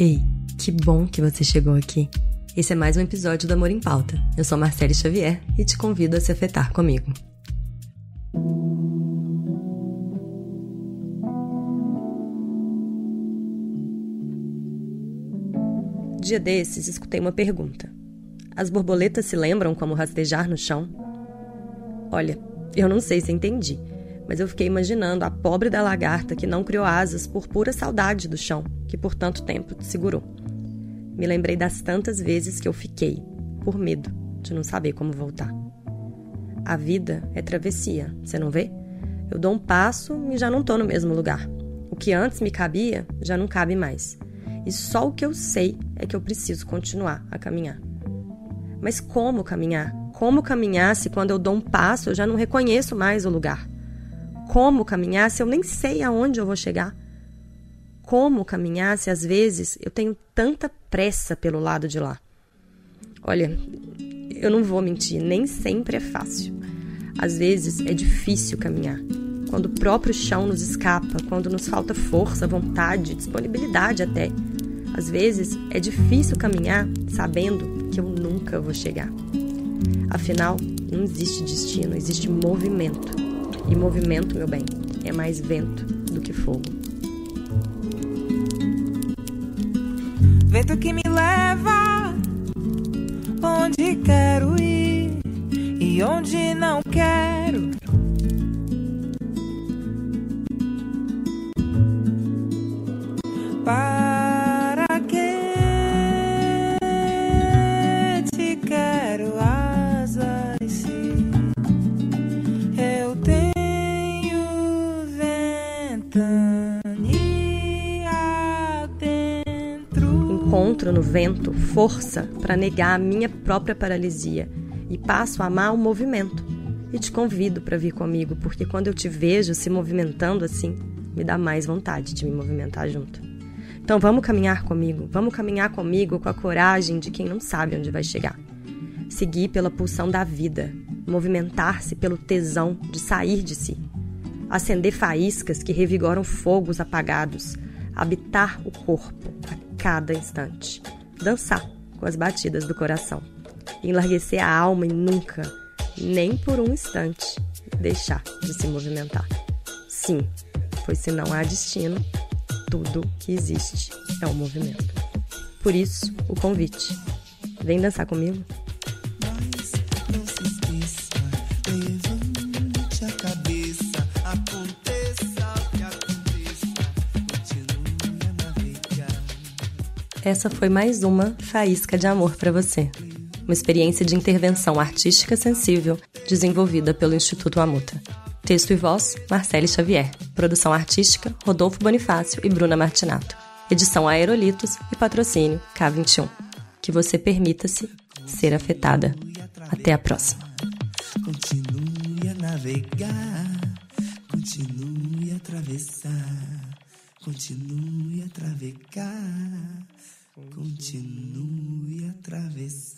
Ei, que bom que você chegou aqui. Esse é mais um episódio do Amor em Pauta. Eu sou Marcele Xavier e te convido a se afetar comigo. Dia desses, escutei uma pergunta. As borboletas se lembram como rastejar no chão? Olha, eu não sei se entendi, mas eu fiquei imaginando a pobre da lagarta que não criou asas por pura saudade do chão, que por tanto tempo te segurou. Me lembrei das tantas vezes que eu fiquei, por medo de não saber como voltar. A vida é travessia, você não vê? Eu dou um passo e já não estou no mesmo lugar. O que antes me cabia já não cabe mais. E só o que eu sei é que eu preciso continuar a caminhar. Mas como caminhar? Como caminhar se quando eu dou um passo eu já não reconheço mais o lugar? Como caminhar se eu nem sei aonde eu vou chegar? Como caminhar se às vezes eu tenho tanta pressa pelo lado de lá? Olha, eu não vou mentir, nem sempre é fácil. Às vezes é difícil caminhar. Quando o próprio chão nos escapa, quando nos falta força, vontade, disponibilidade até. Às vezes é difícil caminhar sabendo que eu nunca vou chegar. Afinal, não existe destino, existe movimento. E movimento, meu bem, é mais vento do que fogo. Vento que me leva onde quero ir e onde não quero. Encontro no vento força para negar a minha própria paralisia e passo a amar o movimento. E te convido para vir comigo, porque quando eu te vejo se movimentando assim, me dá mais vontade de me movimentar junto. Então vamos caminhar comigo, vamos caminhar comigo com a coragem de quem não sabe onde vai chegar. Seguir pela pulsão da vida, movimentar-se pelo tesão de sair de si. Acender faíscas que revigoram fogos apagados, habitar o corpo a cada instante. Dançar com as batidas do coração. Enlarguecer a alma e nunca, nem por um instante, deixar de se movimentar. Sim, pois se não há destino, tudo que existe é um movimento. Por isso, o convite. Vem dançar comigo? Essa foi mais uma faísca de amor para você. Uma experiência de intervenção artística sensível desenvolvida pelo Instituto Amuta. Texto e voz, Marcele Xavier. Produção artística, Rodolfo Bonifácio e Bruna Martinato. Edição Aerolitos e patrocínio K21. Que você permita-se ser afetada. Até a próxima. Continue a navegar, continue a atravessar, continue a travegar. Continue a atravessar.